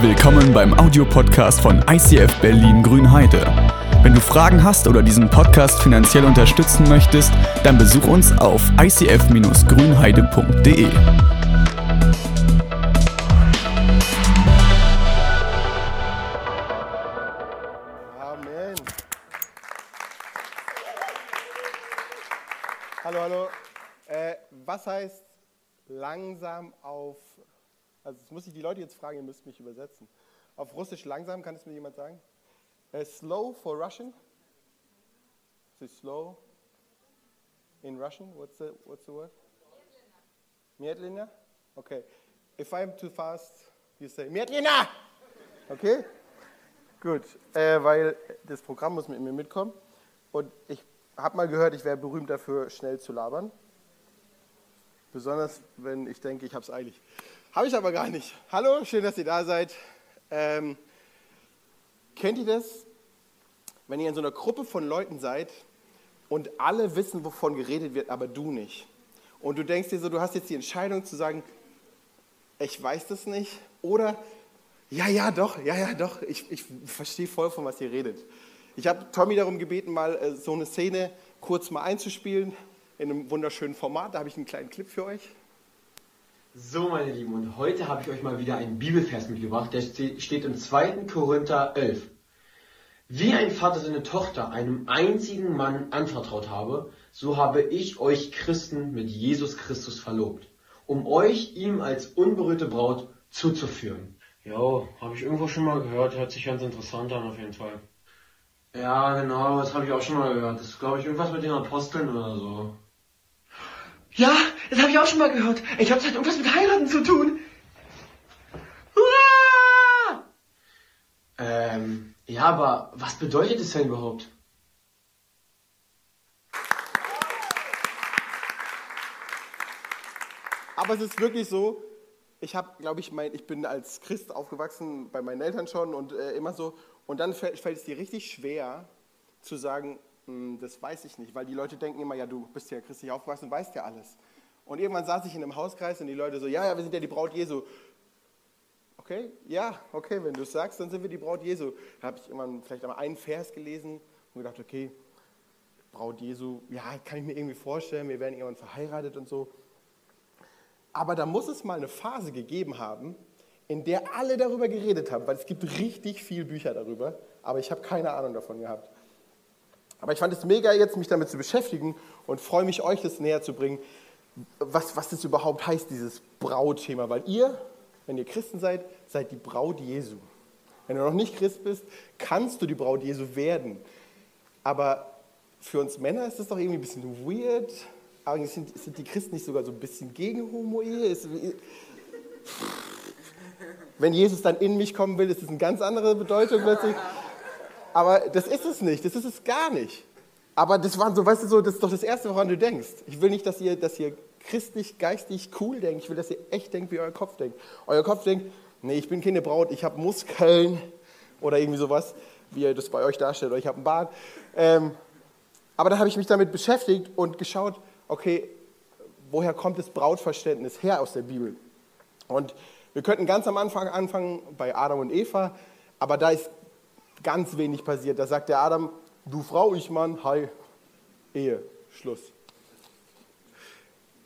Willkommen beim Audiopodcast von ICF Berlin Grünheide. Wenn du Fragen hast oder diesen Podcast finanziell unterstützen möchtest, dann besuch uns auf icf-grünheide.de. Amen. Hallo, hallo. Äh, was heißt langsam auf, also das muss ich die Leute jetzt fragen, ihr müsst mich übersetzen. Auf Russisch langsam, kann es mir jemand sagen? Uh, slow for Russian? Is it slow in Russian? What's the, what's the word? Mietlina? Okay. If I'm too fast, you say Mietlina! Okay? Gut, äh, weil das Programm muss mit mir mitkommen. Und ich habe mal gehört, ich wäre berühmt dafür, schnell zu labern. Besonders, wenn ich denke, ich habe es eilig. Habe ich aber gar nicht. Hallo, schön, dass ihr da seid. Ähm, kennt ihr das, wenn ihr in so einer Gruppe von Leuten seid und alle wissen, wovon geredet wird, aber du nicht? Und du denkst dir so, du hast jetzt die Entscheidung zu sagen, ich weiß das nicht. Oder, ja, ja, doch, ja, ja, doch, ich, ich verstehe voll, von was ihr redet. Ich habe Tommy darum gebeten, mal äh, so eine Szene kurz mal einzuspielen in einem wunderschönen Format. Da habe ich einen kleinen Clip für euch. So, meine Lieben, und heute habe ich euch mal wieder einen Bibelvers mitgebracht, der ste- steht im 2. Korinther 11. Wie ein Vater seine Tochter einem einzigen Mann anvertraut habe, so habe ich euch Christen mit Jesus Christus verlobt, um euch ihm als unberührte Braut zuzuführen. Jo, habe ich irgendwo schon mal gehört, hört sich ganz interessant an auf jeden Fall. Ja, genau, das habe ich auch schon mal gehört. Das ist, glaube ich, irgendwas mit den Aposteln oder so. Ja, das habe ich auch schon mal gehört. Ich glaube, das hat irgendwas mit heiraten zu tun. Hurra! Ähm, ja, aber was bedeutet es denn überhaupt? Aber es ist wirklich so, ich habe, glaube ich, mein, ich bin als Christ aufgewachsen bei meinen Eltern schon und äh, immer so. Und dann fällt, fällt es dir richtig schwer zu sagen, "Hm, das weiß ich nicht, weil die Leute denken immer, ja, du bist ja christlich aufgewachsen und weißt ja alles. Und irgendwann saß ich in einem Hauskreis und die Leute so, ja, ja, wir sind ja die Braut Jesu. Okay, ja, okay, wenn du es sagst, dann sind wir die Braut Jesu. Da habe ich irgendwann vielleicht einmal einen Vers gelesen und gedacht, okay, Braut Jesu, ja, kann ich mir irgendwie vorstellen, wir werden irgendwann verheiratet und so. Aber da muss es mal eine Phase gegeben haben, in der alle darüber geredet haben, weil es gibt richtig viel Bücher darüber, aber ich habe keine Ahnung davon gehabt. Aber ich fand es mega jetzt, mich damit zu beschäftigen und freue mich, euch das näher zu bringen, was, was das überhaupt heißt, dieses Brautthema. Weil ihr, wenn ihr Christen seid, seid die Braut Jesu. Wenn du noch nicht Christ bist, kannst du die Braut Jesu werden. Aber für uns Männer ist das doch irgendwie ein bisschen weird. Aber sind, sind die Christen nicht sogar so ein bisschen gegen Homo-Ehe? Wenn Jesus dann in mich kommen will, ist das eine ganz andere Bedeutung plötzlich. Aber das ist es nicht, das ist es gar nicht. Aber das war so, weißt du, so, das ist doch das Erste, woran du denkst. Ich will nicht, dass ihr, dass ihr christlich, geistig cool denkt. Ich will, dass ihr echt denkt, wie euer Kopf denkt. Euer Kopf denkt, nee, ich bin keine Braut, ich habe Muskeln oder irgendwie sowas, wie ihr das bei euch darstellt, oder ich habe einen Bart. Ähm, aber da habe ich mich damit beschäftigt und geschaut, okay, woher kommt das Brautverständnis her aus der Bibel? Und wir könnten ganz am Anfang anfangen bei Adam und Eva, aber da ist ganz wenig passiert. Da sagt der Adam, du Frau, ich Mann, hi, Ehe, Schluss.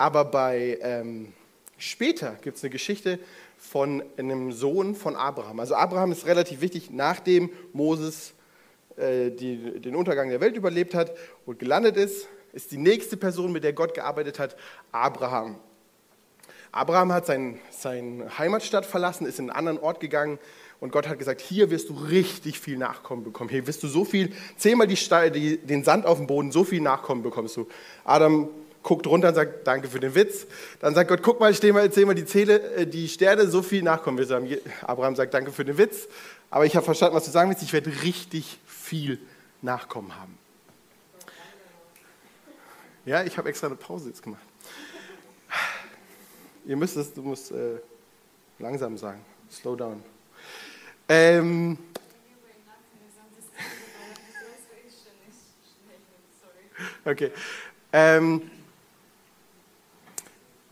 Aber bei ähm, später gibt es eine Geschichte von einem Sohn von Abraham. Also Abraham ist relativ wichtig, nachdem Moses äh, die, den Untergang der Welt überlebt hat und gelandet ist, ist die nächste Person, mit der Gott gearbeitet hat, Abraham. Abraham hat sein, seine Heimatstadt verlassen, ist in einen anderen Ort gegangen und Gott hat gesagt, hier wirst du richtig viel Nachkommen bekommen. Hier wirst du so viel, zehnmal die, den Sand auf dem Boden, so viel Nachkommen bekommst du. Adam guckt runter und sagt, danke für den Witz. Dann sagt Gott, guck mal, steh mal, zähl mal die, Zähle, äh, die Sterne, so viel Nachkommen du haben. Abraham sagt, danke für den Witz. Aber ich habe verstanden, was du sagen willst. Ich werde richtig viel Nachkommen haben. Ja, ich habe extra eine Pause jetzt gemacht. Ihr müsst es, du musst äh, langsam sagen. Slow down. Ähm, okay. Ähm,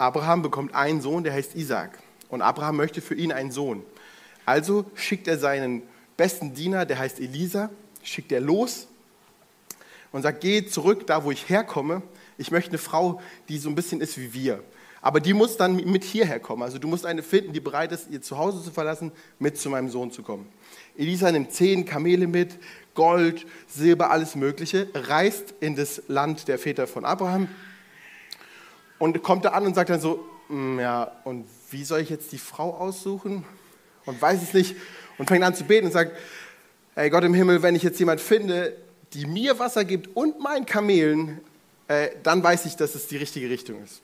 Abraham bekommt einen Sohn, der heißt Isaac. Und Abraham möchte für ihn einen Sohn. Also schickt er seinen besten Diener, der heißt Elisa, schickt er los und sagt, geh zurück da, wo ich herkomme. Ich möchte eine Frau, die so ein bisschen ist wie wir. Aber die muss dann mit hierher kommen. Also du musst eine finden, die bereit ist, ihr Zuhause zu verlassen, mit zu meinem Sohn zu kommen. Elisa nimmt zehn Kamele mit, Gold, Silber, alles Mögliche, reist in das Land der Väter von Abraham und kommt da an und sagt dann so, "Mm, ja, und wie soll ich jetzt die Frau aussuchen? Und weiß es nicht und fängt an zu beten und sagt, ey Gott im Himmel, wenn ich jetzt jemand finde, die mir Wasser gibt und meinen Kamelen, äh, dann weiß ich, dass es die richtige Richtung ist.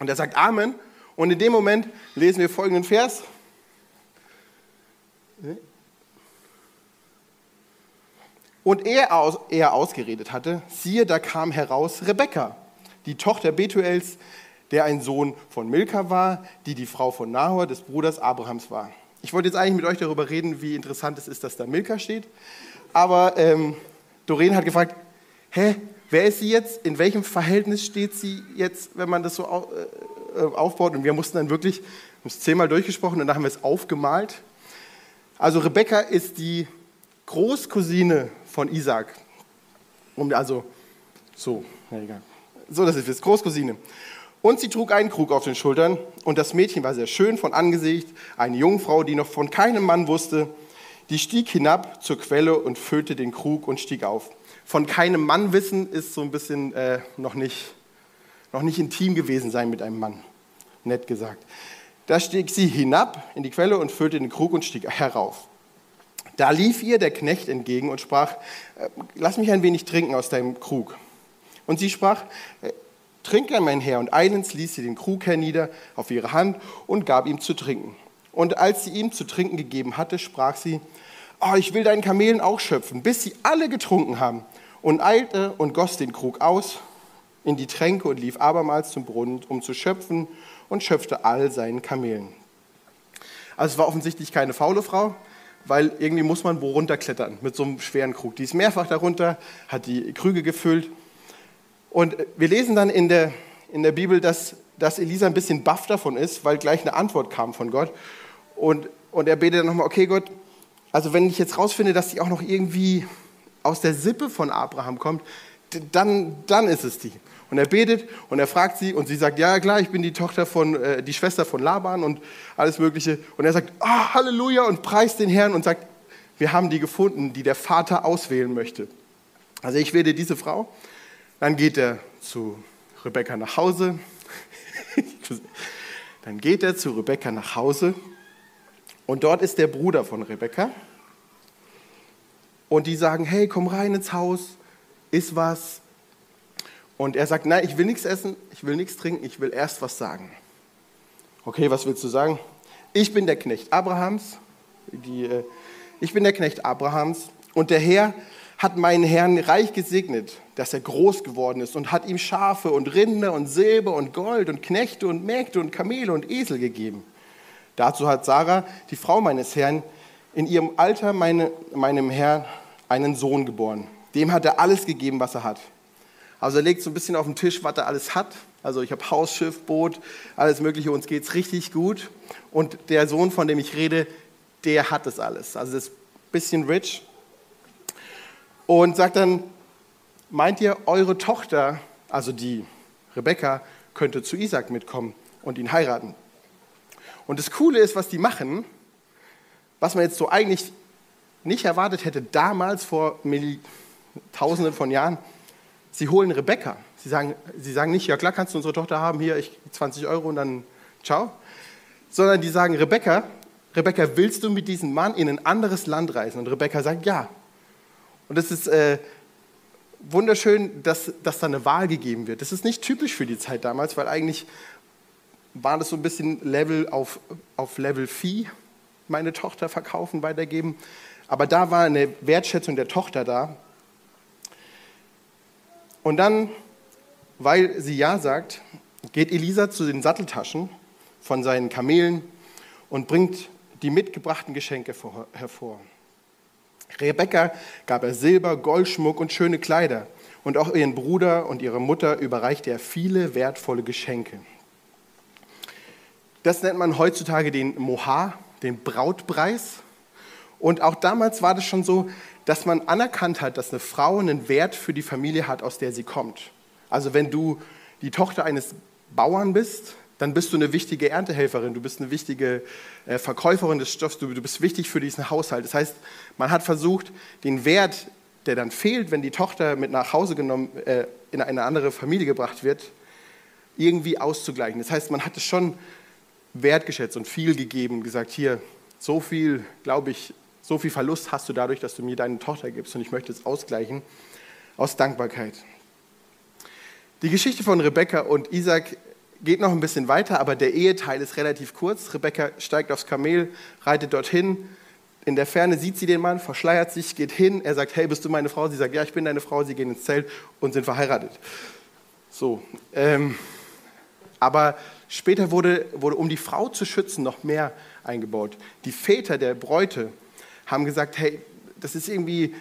Und er sagt Amen. Und in dem Moment lesen wir folgenden Vers. Und er, aus, er ausgeredet hatte, siehe, da kam heraus Rebekka, die Tochter Betuels, der ein Sohn von Milka war, die die Frau von Nahor, des Bruders Abrahams war. Ich wollte jetzt eigentlich mit euch darüber reden, wie interessant es ist, dass da Milka steht. Aber ähm, Doreen hat gefragt, hä, wer ist sie jetzt? In welchem Verhältnis steht sie jetzt, wenn man das so au- äh, aufbaut? Und wir mussten dann wirklich, wir haben es zehnmal durchgesprochen und dann haben wir es aufgemalt. Also Rebekka ist die Großcousine von Isaac. Also so, na egal. So, das ist es, Großcousine. Und sie trug einen Krug auf den Schultern und das Mädchen war sehr schön von Angesicht, eine Jungfrau, die noch von keinem Mann wusste. Die stieg hinab zur Quelle und füllte den Krug und stieg auf. Von keinem Mann wissen ist so ein bisschen äh, noch, nicht, noch nicht intim gewesen sein mit einem Mann, nett gesagt. Da stieg sie hinab in die Quelle und füllte den Krug und stieg herauf. Da lief ihr der Knecht entgegen und sprach, äh, lass mich ein wenig trinken aus deinem Krug. Und sie sprach, äh, trink mein Herr. Und eilends ließ sie den Krug hernieder auf ihre Hand und gab ihm zu trinken. Und als sie ihm zu trinken gegeben hatte, sprach sie, oh, ich will deinen Kamelen auch schöpfen, bis sie alle getrunken haben. Und eilte und goss den Krug aus in die Tränke und lief abermals zum Brunnen, um zu schöpfen und schöpfte all seinen Kamelen. Also es war offensichtlich keine faule Frau, weil irgendwie muss man wo runterklettern mit so einem schweren Krug. Die ist mehrfach darunter, hat die Krüge gefüllt. Und wir lesen dann in der, in der Bibel, dass, dass Elisa ein bisschen baff davon ist, weil gleich eine Antwort kam von Gott. Und, und er betet dann nochmal, okay Gott, also wenn ich jetzt rausfinde, dass sie auch noch irgendwie aus der Sippe von Abraham kommt, dann, dann ist es die. Und er betet und er fragt sie und sie sagt, ja klar, ich bin die Tochter von, äh, die Schwester von Laban und alles Mögliche. Und er sagt, ah, Halleluja und preist den Herrn und sagt, wir haben die gefunden, die der Vater auswählen möchte. Also ich werde diese Frau. Dann geht er zu Rebekka nach Hause. Dann geht er zu Rebekka nach Hause und dort ist der Bruder von Rebekka. Und die sagen, hey, komm rein ins Haus, iss was. Und er sagt, nein, ich will nichts essen, ich will nichts trinken, ich will erst was sagen. Okay, was willst du sagen? Ich bin der Knecht Abrahams. Die, äh, ich bin der Knecht Abrahams und der Herr hat meinen Herrn reich gesegnet, dass er groß geworden ist und hat ihm Schafe und Rinder und Silber und Gold und Knechte und Mägde und Kamele und Esel gegeben. Dazu hat Sarah, die Frau meines Herrn, in ihrem Alter meine, meinem Herrn einen Sohn geboren. Dem hat er alles gegeben, was er hat. Also er legt so ein bisschen auf den Tisch, was er alles hat. Also ich habe Haus, Schiff, Boot, alles Mögliche, uns geht es richtig gut. Und der Sohn, von dem ich rede, der hat das alles. Also das ist ein bisschen rich. Und sagt dann, meint ihr, eure Tochter, also die Rebekka, könnte zu Isaac mitkommen und ihn heiraten? Und das Coole ist, was die machen, was man jetzt so eigentlich nicht erwartet hätte, damals vor Tausenden von Jahren, sie holen Rebekka. Sie sagen, sie sagen nicht, ja klar, kannst du unsere Tochter haben, hier, ich 20 Euro und dann ciao. Sondern die sagen, Rebekka, Rebekka, willst du mit diesem Mann in ein anderes Land reisen? Und Rebekka sagt, ja. Und das ist äh, wunderschön, dass, dass da eine Wahl gegeben wird. Das ist nicht typisch für die Zeit damals, weil eigentlich war das so ein bisschen Level auf, auf Level Vieh, meine Tochter verkaufen, weitergeben. Aber da war eine Wertschätzung der Tochter da. Und dann, weil sie Ja sagt, geht Elisa zu den Satteltaschen von seinen Kamelen und bringt die mitgebrachten Geschenke vor, hervor. Rebekka gab er Silber, Goldschmuck und schöne Kleider. Und auch ihren Bruder und ihre Mutter überreichte er viele wertvolle Geschenke. Das nennt man heutzutage den Moha, den Brautpreis. Und auch damals war das schon so, dass man anerkannt hat, dass eine Frau einen Wert für die Familie hat, aus der sie kommt. Also wenn du die Tochter eines Bauern bist, dann bist du eine wichtige Erntehelferin, du bist eine wichtige äh, Verkäuferin des Stoffs, du, bist wichtig für diesen Haushalt. Das heißt, man hat versucht, den Wert, der dann fehlt, wenn die Tochter mit nach Hause genommen, äh, in eine andere Familie gebracht wird, irgendwie auszugleichen. Das heißt, man hat es schon wertgeschätzt und viel gegeben, gesagt, hier, so viel, glaube ich, so viel Verlust hast du dadurch, dass du mir deine Tochter gibst und ich möchte es ausgleichen aus Dankbarkeit. Die Geschichte von Rebekka und Isaac geht noch ein bisschen weiter, aber der Eheteil ist relativ kurz. Rebekka steigt aufs Kamel, reitet dorthin. In der Ferne sieht sie den Mann, verschleiert sich, geht hin. Er sagt, hey, bist du meine Frau? Sie sagt, ja, ich bin deine Frau. Sie gehen ins Zelt und sind verheiratet. So, ähm, aber später wurde, wurde, um die Frau zu schützen, noch mehr eingebaut. Die Väter der Bräute haben gesagt, hey, das ist irgendwie,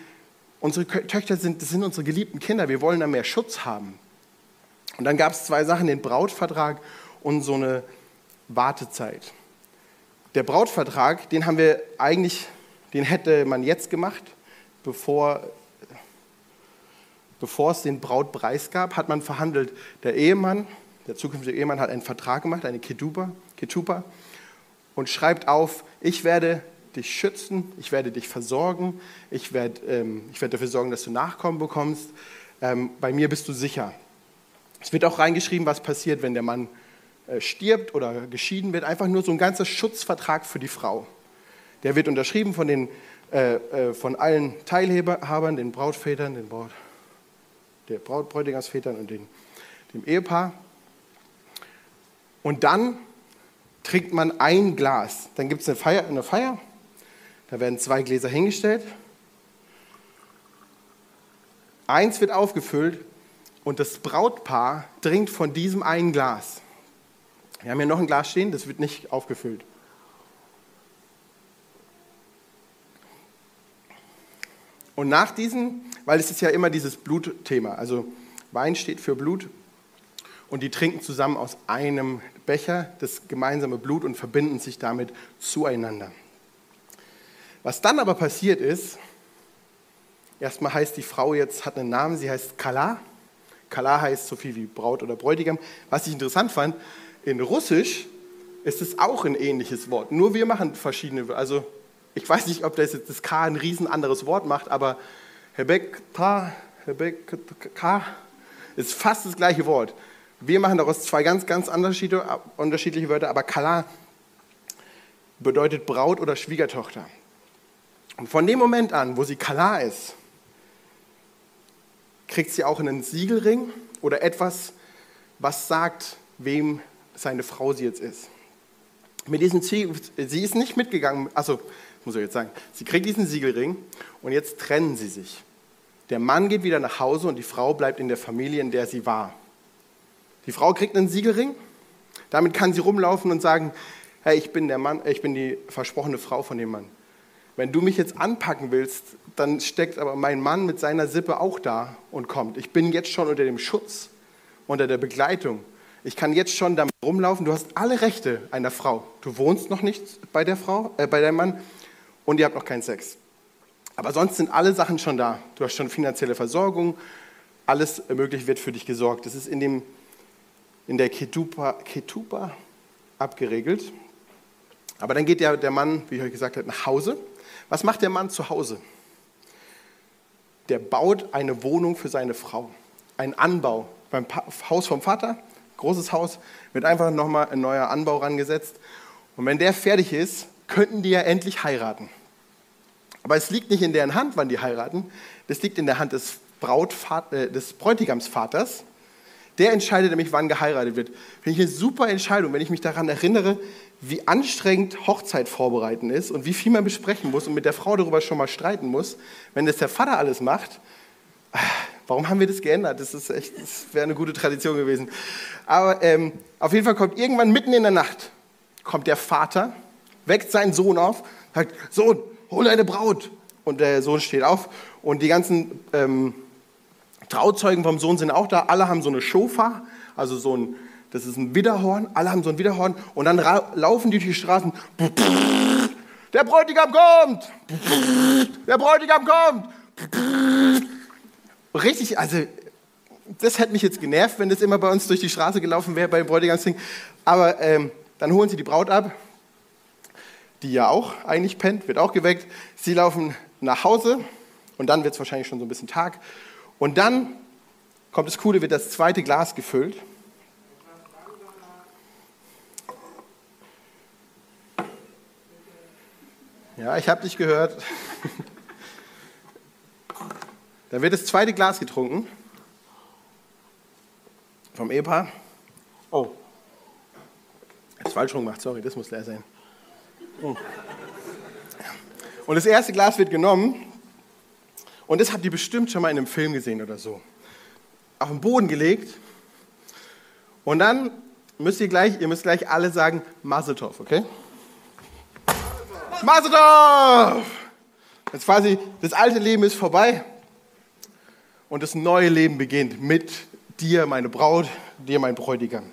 unsere Töchter sind, das sind unsere geliebten Kinder, wir wollen da mehr Schutz haben. Und dann gab es zwei Sachen, den Brautvertrag und so eine Wartezeit. Der Brautvertrag, den haben wir eigentlich, den hätte man jetzt gemacht, bevor, bevor es den Brautpreis gab, hat man verhandelt. Der Ehemann, der zukünftige Ehemann hat einen Vertrag gemacht, eine Ketupa, Ketupa und schreibt auf, ich werde dich schützen, ich werde dich versorgen, ich werde, ähm, ich dafür sorgen, dass du Nachkommen bekommst, ähm, bei mir bist du sicher. Es wird auch reingeschrieben, was passiert, wenn der Mann äh, stirbt oder geschieden wird. Einfach nur so ein ganzer Schutzvertrag für die Frau. Der wird unterschrieben von, den, äh, äh, von allen Teilhabern, den Brautvätern, den Braut, der Brautbräutigamsvätern und den, dem Ehepaar. Und dann trinkt man ein Glas. Dann gibt es eine Feier, eine Feier, da werden zwei Gläser hingestellt. Eins wird aufgefüllt und das Brautpaar trinkt von diesem einen Glas. Wir haben hier noch ein Glas stehen, das wird nicht aufgefüllt. Und nach diesem, weil es ist ja immer dieses Blutthema, also Wein steht für Blut und die trinken zusammen aus einem Becher das gemeinsame Blut und verbinden sich damit zueinander. Was dann aber passiert ist, erstmal heißt die Frau jetzt, hat einen Namen, sie heißt Kala Kala heißt so viel wie Braut oder Bräutigam. Was ich interessant fand, in Russisch ist es auch ein ähnliches Wort. Nur wir machen verschiedene, also ich weiß nicht, ob das jetzt das K ein riesen anderes Wort macht, aber Hebekta, Hebekka ist fast das gleiche Wort. Wir machen daraus zwei ganz, ganz unterschiedliche Wörter, aber Kala bedeutet Braut oder Schwiegertochter. Und von dem Moment an, wo sie Kala ist, kriegt sie auch einen Siegelring oder etwas, was sagt, wem seine Frau sie jetzt ist. Mit diesem Siegel, sie ist nicht mitgegangen, also muss ich jetzt sagen, sie kriegt diesen Siegelring und jetzt trennen sie sich. Der Mann geht wieder nach Hause und die Frau bleibt in der Familie, in der sie war. Die Frau kriegt einen Siegelring, damit kann sie rumlaufen und sagen, hey, ich bin der Mann, ich bin die versprochene Frau von dem Mann. Wenn du mich jetzt anpacken willst, dann steckt aber mein Mann mit seiner Sippe auch da und kommt. Ich bin jetzt schon unter dem Schutz, unter der Begleitung. Ich kann jetzt schon damit rumlaufen. Du hast alle Rechte einer Frau. Du wohnst noch nicht bei der Frau, äh, bei deinem Mann und ihr habt noch keinen Sex. Aber sonst sind alle Sachen schon da. Du hast schon finanzielle Versorgung, alles möglich wird für dich gesorgt. Das ist in, dem, in der Ketupa, Ketupa abgeregelt. Aber dann geht der, der Mann, wie ich euch gesagt habe, nach Hause was macht der Mann zu Hause? Der baut eine Wohnung für seine Frau. Ein Anbau beim Haus vom Vater, großes Haus, wird einfach nochmal ein neuer Anbau rangesetzt. Und wenn der fertig ist, könnten die ja endlich heiraten. Aber es liegt nicht in deren Hand, wann die heiraten. Das liegt in der Hand des, Brautvat äh, des Bräutigamsvaters. Der entscheidet nämlich, wann geheiratet wird. Finde ich eine super Entscheidung, wenn ich mich daran erinnere, wie anstrengend Hochzeit vorbereiten ist und wie viel man besprechen muss und mit der Frau darüber schon mal streiten muss. Wenn das der Vater alles macht, warum haben wir das geändert? Das ist echt, das wäre eine gute Tradition gewesen. Aber ähm, auf jeden Fall kommt irgendwann mitten in der Nacht, kommt der Vater, weckt seinen Sohn auf, sagt, Sohn, hol deine Braut. Und der Sohn steht auf und die ganzen ähm, Trauzeugen vom Sohn sind auch da. Alle haben so eine Schofa, also so ein das ist ein Widerhorn, alle haben so ein Widerhorn und dann laufen die durch die Straßen Der Bräutigam kommt! Der Bräutigam kommt! Richtig, also das hätte mich jetzt genervt, wenn das immer bei uns durch die Straße gelaufen wäre bei Bräutigamsding. Aber ähm, dann holen sie die Braut ab, die ja auch eigentlich pennt, wird auch geweckt. Sie laufen nach Hause und dann wird es wahrscheinlich schon so ein bisschen Tag. Und dann kommt das Coole, wird das zweite Glas gefüllt. Ja, ich habe dich gehört. Da wird das zweite Glas getrunken vom Ehepaar. Oh, jetzt falsch rum gemacht, sorry, das muss leer sein. Oh. Und das erste Glas wird genommen und das habt ihr bestimmt schon mal in einem Film gesehen oder so. Auf den Boden gelegt und dann müsst ihr gleich, ihr müsst gleich alle sagen Mazeltov, okay? Mazeltov! Jetzt quasi, das alte Leben ist vorbei und das neue Leben beginnt mit dir, meine Braut, dir, mein Bräutigam.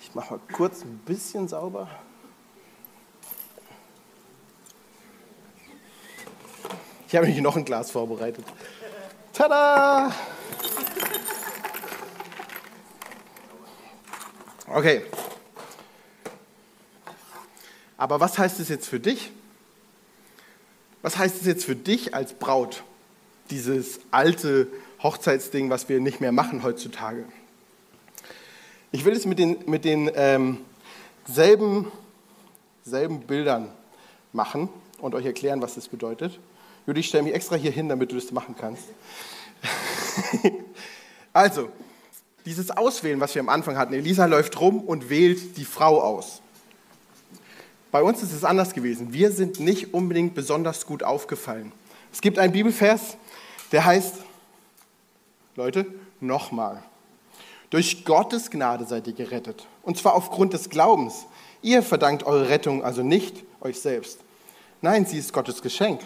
Ich mache mal kurz ein bisschen sauber. Ich habe nämlich noch ein Glas vorbereitet. Tada! Okay. Aber was heißt es jetzt für dich? Was heißt es jetzt für dich als Braut? Dieses alte Hochzeitsding, was wir nicht mehr machen heutzutage. Ich will es mit den, mit den ähm, selben, selben Bildern machen und euch erklären, was das bedeutet. Judi, ich stelle mich extra hier hin, damit du das machen kannst. also, dieses Auswählen, was wir am Anfang hatten, Elisa läuft rum und wählt die Frau aus. Bei uns ist es anders gewesen. Wir sind nicht unbedingt besonders gut aufgefallen. Es gibt einen Bibelvers, der heißt, Leute, nochmal. Durch Gottes Gnade seid ihr gerettet. Und zwar aufgrund des Glaubens. Ihr verdankt eure Rettung also nicht euch selbst. Nein, sie ist Gottes Geschenk.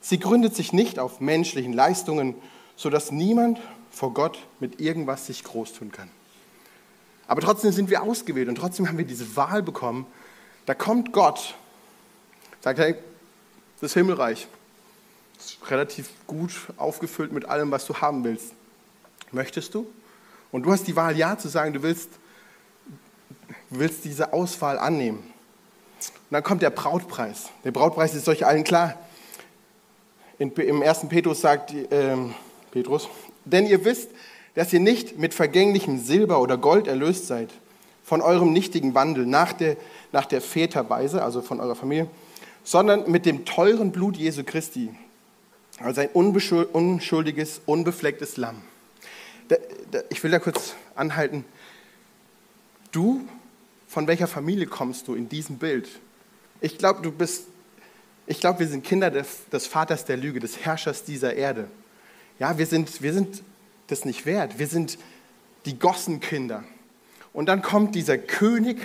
Sie gründet sich nicht auf menschlichen Leistungen, sodass niemand vor Gott mit irgendwas sich groß tun kann. Aber trotzdem sind wir ausgewählt und trotzdem haben wir diese Wahl bekommen. Da kommt Gott, sagt, hey, das Himmelreich ist relativ gut aufgefüllt mit allem, was du haben willst. Möchtest du? Und du hast die Wahl, ja zu sagen, du willst, willst diese Auswahl annehmen. Und dann kommt der Brautpreis. Der Brautpreis ist euch allen klar. In, Im ersten Petrus sagt äh, Petrus, denn ihr wisst, dass ihr nicht mit vergänglichem Silber oder Gold erlöst seid, von eurem nichtigen Wandel nach der, nach der Väterweise, also von eurer Familie, sondern mit dem teuren Blut Jesu Christi, also ein unschuldiges, unbeflecktes Lamm ich will da kurz anhalten. Du, von welcher Familie kommst du in diesem Bild? Ich glaube, du bist, ich glaube, wir sind Kinder des, des, Vaters der Lüge, des Herrschers dieser Erde. Ja, wir sind, wir sind das nicht wert. Wir sind die Gossenkinder. Und dann kommt dieser König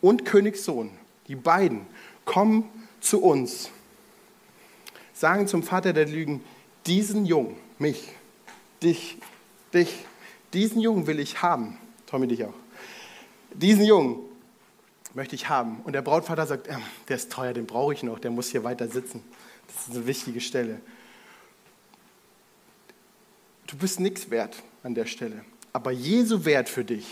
und Königssohn, die beiden, kommen zu uns, sagen zum Vater der Lügen, diesen Jungen, mich, dich, dich, diesen Jungen will ich haben. Tommy, dich auch. Diesen Jungen möchte ich haben. Und der Brautvater sagt, äh, der ist teuer, den brauche ich noch, der muss hier weiter sitzen. Das ist eine wichtige Stelle. Du bist nichts wert an der Stelle. Aber Jesu Wert für dich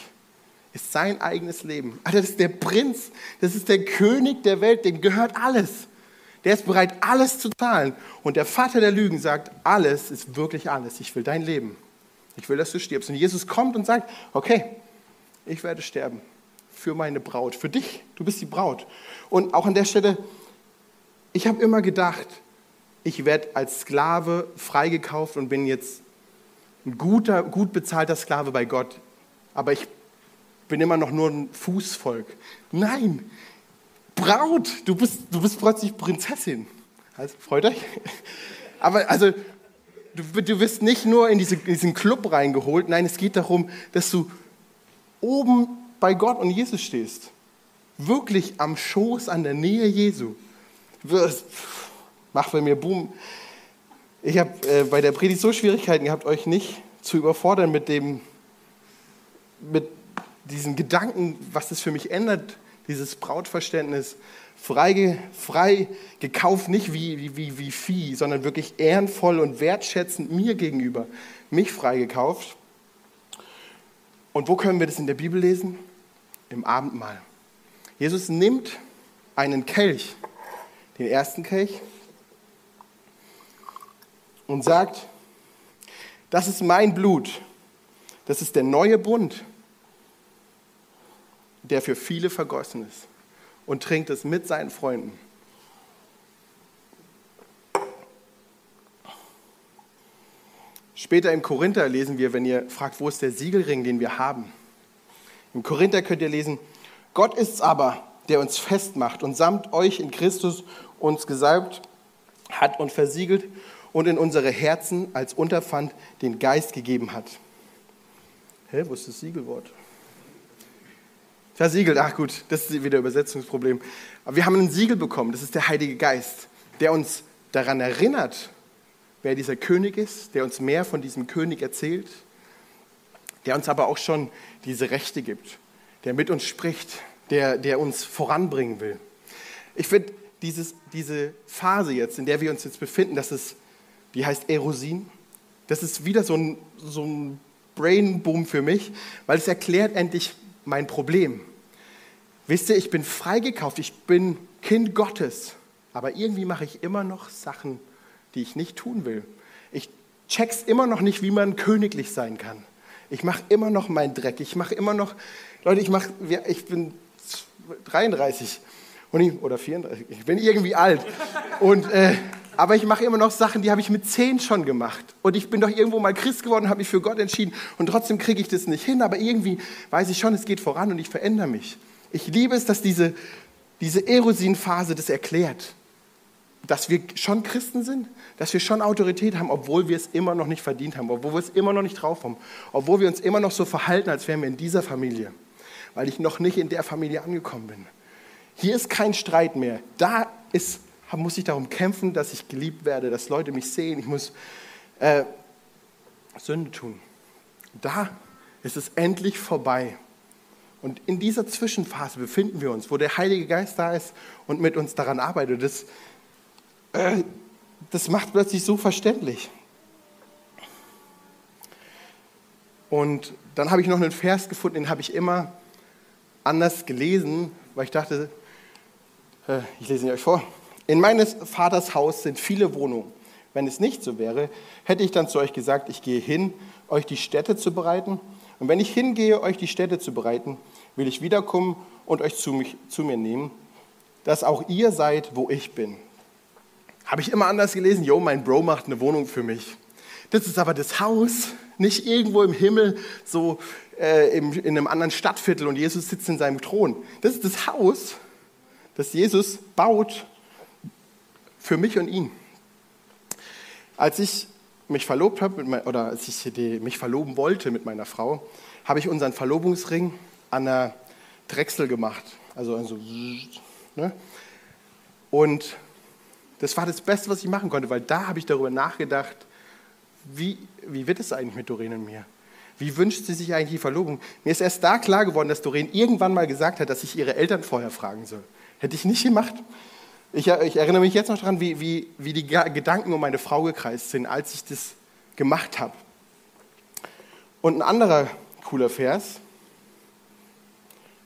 ist sein eigenes Leben. Alter, das ist der Prinz, das ist der König der Welt, dem gehört alles. Der ist bereit, alles zu zahlen. Und der Vater der Lügen sagt, alles ist wirklich alles. Ich will dein Leben. Ich will, dass du stirbst. Und Jesus kommt und sagt, okay, ich werde sterben für meine Braut, für dich. Du bist die Braut. Und auch an der Stelle, ich habe immer gedacht, ich werde als Sklave freigekauft und bin jetzt ein guter, gut bezahlter Sklave bei Gott. Aber ich bin immer noch nur ein Fußvolk. Nein, Braut, du bist, du bist plötzlich Prinzessin. Also, freut euch. Aber also, du, du wirst nicht nur in, diese, in diesen Club reingeholt, nein, es geht darum, dass du oben bei Gott und Jesus stehst. Wirklich am Schoß, an der Nähe Jesu. Mach bei mir Boom. Ich habe äh, bei der Predigt so Schwierigkeiten gehabt, euch nicht zu überfordern mit dem, mit diesen Gedanken, was es für mich ändert, dieses Brautverständnis, frei, frei gekauft, nicht wie, wie, wie Vieh, sondern wirklich ehrenvoll und wertschätzend mir gegenüber, mich frei gekauft. Und wo können wir das in der Bibel lesen? Im Abendmahl. Jesus nimmt einen Kelch, den ersten Kelch, und sagt, das ist mein Blut, das ist der neue Bund, der für viele vergossen ist und trinkt es mit seinen Freunden. Später im Korinther lesen wir, wenn ihr fragt, wo ist der Siegelring, den wir haben. Im Korinther könnt ihr lesen, Gott ist's aber, der uns festmacht und samt euch in Christus uns gesalbt hat und versiegelt und in unsere Herzen als Unterpfand den Geist gegeben hat. Hä, wo ist das Siegelwort? Versiegelt, ach gut, das ist wieder Übersetzungsproblem. Aber wir haben ein Siegel bekommen, das ist der Heilige Geist, der uns daran erinnert, wer dieser König ist, der uns mehr von diesem König erzählt, der uns aber auch schon diese Rechte gibt, der mit uns spricht, der, der uns voranbringen will. Ich finde diese Phase jetzt, in der wir uns jetzt befinden, das ist, die heißt Erosin. Das ist wieder so ein, so ein Brainboom für mich, weil es erklärt endlich mein Problem. Wisst ihr, ich bin freigekauft, ich bin Kind Gottes, aber irgendwie mache ich immer noch Sachen, die ich nicht tun will. Ich check's immer noch nicht, wie man königlich sein kann. Ich mache immer noch meinen Dreck. Ich mache immer noch, Leute, ich mache, ich bin 33 ich, oder 34. Ich bin irgendwie alt und äh, aber ich mache immer noch Sachen, die habe ich mit zehn schon gemacht. Und ich bin doch irgendwo mal Christ geworden, habe mich für Gott entschieden. Und trotzdem kriege ich das nicht hin. Aber irgendwie weiß ich schon, es geht voran und ich verändere mich. Ich liebe es, dass diese, diese Erosin-Phase das erklärt. Dass wir schon Christen sind, dass wir schon Autorität haben, obwohl wir es immer noch nicht verdient haben, obwohl wir es immer noch nicht drauf haben, obwohl wir uns immer noch so verhalten, als wären wir in dieser Familie, weil ich noch nicht in der Familie angekommen bin. Hier ist kein Streit mehr. Da ist muss ich darum kämpfen, dass ich geliebt werde, dass Leute mich sehen. Ich muss äh, Sünde tun. Da ist es endlich vorbei. Und in dieser Zwischenphase befinden wir uns, wo der Heilige Geist da ist und mit uns daran arbeitet. Das, äh, das macht plötzlich so verständlich. Und dann habe ich noch einen Vers gefunden, den habe ich immer anders gelesen, weil ich dachte, äh, ich lese ihn euch vor. In meines Vaters Haus sind viele Wohnungen. Wenn es nicht so wäre, hätte ich dann zu euch gesagt, ich gehe hin, euch die Städte zu bereiten. Und wenn ich hingehe, euch die Städte zu bereiten, will ich wiederkommen und euch zu, mich, zu mir nehmen, dass auch ihr seid, wo ich bin. Habe ich immer anders gelesen, jo, mein Bro macht eine Wohnung für mich. Das ist aber das Haus, nicht irgendwo im Himmel, so äh, im, in einem anderen Stadtviertel und Jesus sitzt in seinem Thron. Das ist das Haus, das Jesus baut für mich und ihn. Als ich mich verlobt habe, oder als ich mich verloben wollte mit meiner Frau, habe ich unseren Verlobungsring an einer Drechsel gemacht. Also, also ne? Und das war das Beste, was ich machen konnte, weil da habe ich darüber nachgedacht, wie, wie wird es eigentlich mit Doreen und mir? Wie wünscht sie sich eigentlich die Verlobung? Mir ist erst da klar geworden, dass Doreen irgendwann mal gesagt hat, dass ich ihre Eltern vorher fragen soll. Hätte ich nicht gemacht. Ich, ich, erinnere mich jetzt noch daran, wie, wie, wie die Gedanken um meine Frau gekreist sind, als ich das gemacht habe. Und ein anderer cooler Vers.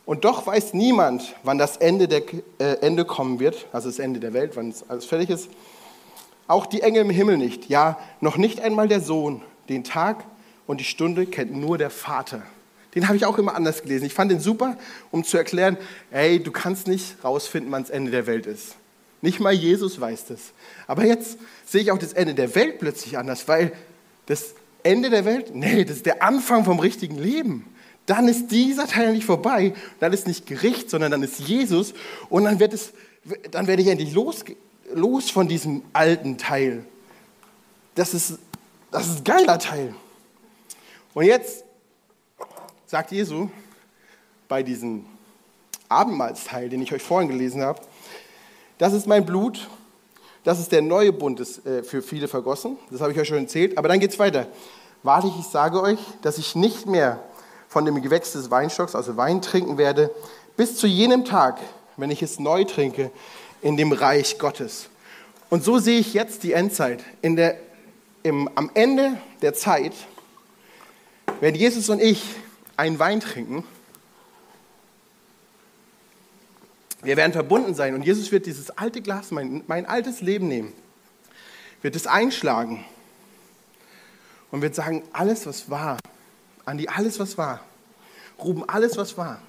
Und doch weiß niemand, wann das Ende, der, äh, Ende kommen wird, also das Ende der Welt, wann es alles fertig ist. Auch die Engel im Himmel nicht. Ja, noch nicht einmal der Sohn. Den Tag und die Stunde kennt nur der Vater. Den habe ich auch immer anders gelesen. Ich fand den super, um zu erklären, ey, du kannst nicht rausfinden, wann das Ende der Welt ist. Nicht mal Jesus weiß das. Aber jetzt sehe ich auch das Ende der Welt plötzlich anders, weil das Ende der Welt, nee, das ist der Anfang vom richtigen Leben. Dann ist dieser Teil nicht vorbei, dann ist nicht Gericht, sondern dann ist Jesus und dann, wird es, dann werde ich endlich los, los von diesem alten Teil. Das ist, das ist ein geiler Teil. Und jetzt sagt Jesu bei diesem Abendmahlsteil, den ich euch vorhin gelesen habe, das ist mein Blut, das ist der neue Bund ist, äh, für viele vergossen. Das habe ich euch schon erzählt. Aber dann geht es weiter. Wahrlich, ich sage euch, dass ich nicht mehr von dem Gewächs des Weinstocks, also Wein trinken werde, bis zu jenem Tag, wenn ich es neu trinke, in dem Reich Gottes. Und so sehe ich jetzt die Endzeit. In der, im, am Ende der Zeit, wenn Jesus und ich einen Wein trinken, wir werden verbunden sein und Jesus wird dieses alte Glas, mein, mein altes Leben nehmen, wird es einschlagen und wird sagen, alles was war, Andi, alles was war, Ruben, alles was war,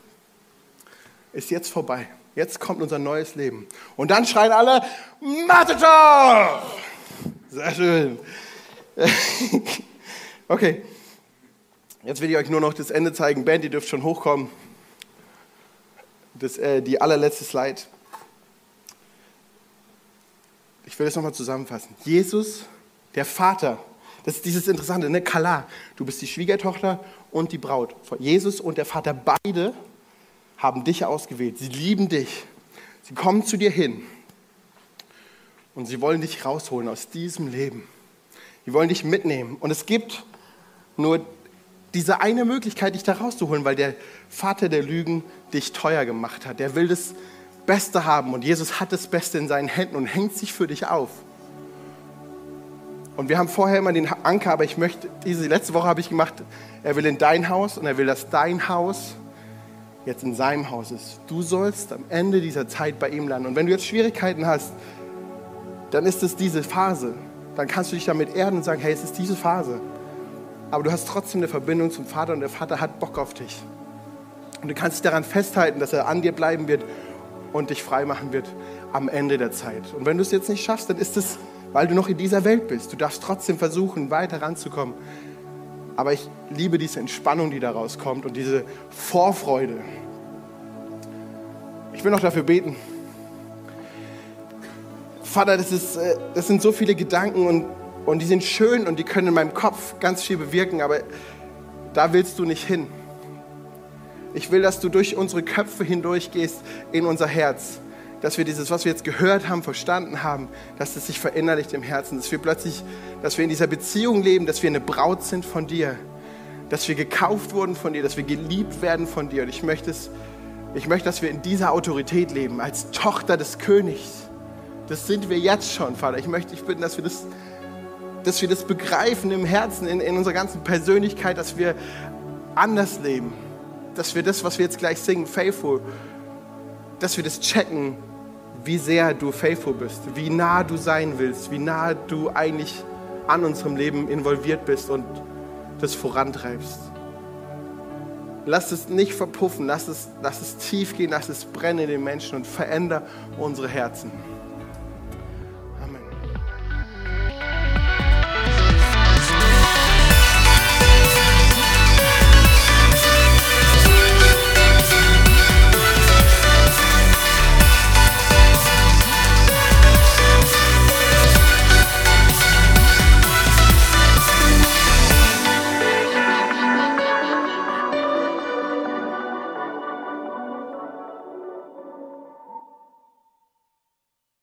ist jetzt vorbei. Jetzt kommt unser neues Leben. Und dann schreien alle, Mathe Sehr schön. okay, jetzt will ich euch nur noch das Ende zeigen. Band, ihr dürft schon hochkommen. Das, äh, die allerletzte Slide. Ich will das nochmal zusammenfassen. Jesus, der Vater, das ist dieses Interessante, ne? Kala, du bist die Schwiegertochter und die Braut. Jesus und der Vater, beide haben dich ausgewählt. Sie lieben dich. Sie kommen zu dir hin. Und sie wollen dich rausholen aus diesem Leben. Sie wollen dich mitnehmen. Und es gibt nur diese eine Möglichkeit, dich da rauszuholen, weil der Vater der Lügen dich teuer gemacht hat. Der will das Beste haben und Jesus hat das Beste in seinen Händen und hängt sich für dich auf. Und wir haben vorher immer den Anker, aber ich möchte, diese letzte Woche habe ich gemacht, er will in dein Haus und er will, dass dein Haus jetzt in seinem Haus ist. Du sollst am Ende dieser Zeit bei ihm landen. Und wenn du jetzt Schwierigkeiten hast, dann ist es diese Phase. Dann kannst du dich damit erden und sagen, hey, es ist diese Phase. Aber du hast trotzdem eine Verbindung zum Vater und der Vater hat Bock auf dich. Und du kannst dich daran festhalten, dass er an dir bleiben wird und dich frei machen wird am Ende der Zeit. Und wenn du es jetzt nicht schaffst, dann ist es, weil du noch in dieser Welt bist. Du darfst trotzdem versuchen, weiter ranzukommen. Aber ich liebe diese Entspannung, die daraus kommt und diese Vorfreude. Ich will noch dafür beten. Vater, das, ist, äh, das sind so viele Gedanken und, und die sind schön und die können in meinem Kopf ganz viel bewirken, aber da willst du nicht hin. Ich will, dass du durch unsere Köpfe hindurch gehst in unser Herz. Dass wir dieses, was wir jetzt gehört haben, verstanden haben, dass es sich verinnerlicht im Herzen. Dass wir plötzlich, dass wir in dieser Beziehung leben, dass wir eine Braut sind von dir. Dass wir gekauft wurden von dir, dass wir geliebt werden von dir. Und ich möchte, es, ich möchte, dass wir in dieser Autorität leben, als Tochter des Königs. Das sind wir jetzt schon, Vater. Ich möchte dich bitten, dass wir das, dass wir das begreifen im Herzen, in, in unserer ganzen Persönlichkeit, dass wir anders leben dass wir das, was wir jetzt gleich singen, faithful, dass wir das checken, wie sehr du faithful bist, wie nah du sein willst, wie nah du eigentlich an unserem Leben involviert bist und das vorantreibst. Lass es nicht verpuffen, lass es, lass es tief gehen, lass es brennen in den Menschen und veränder unsere Herzen.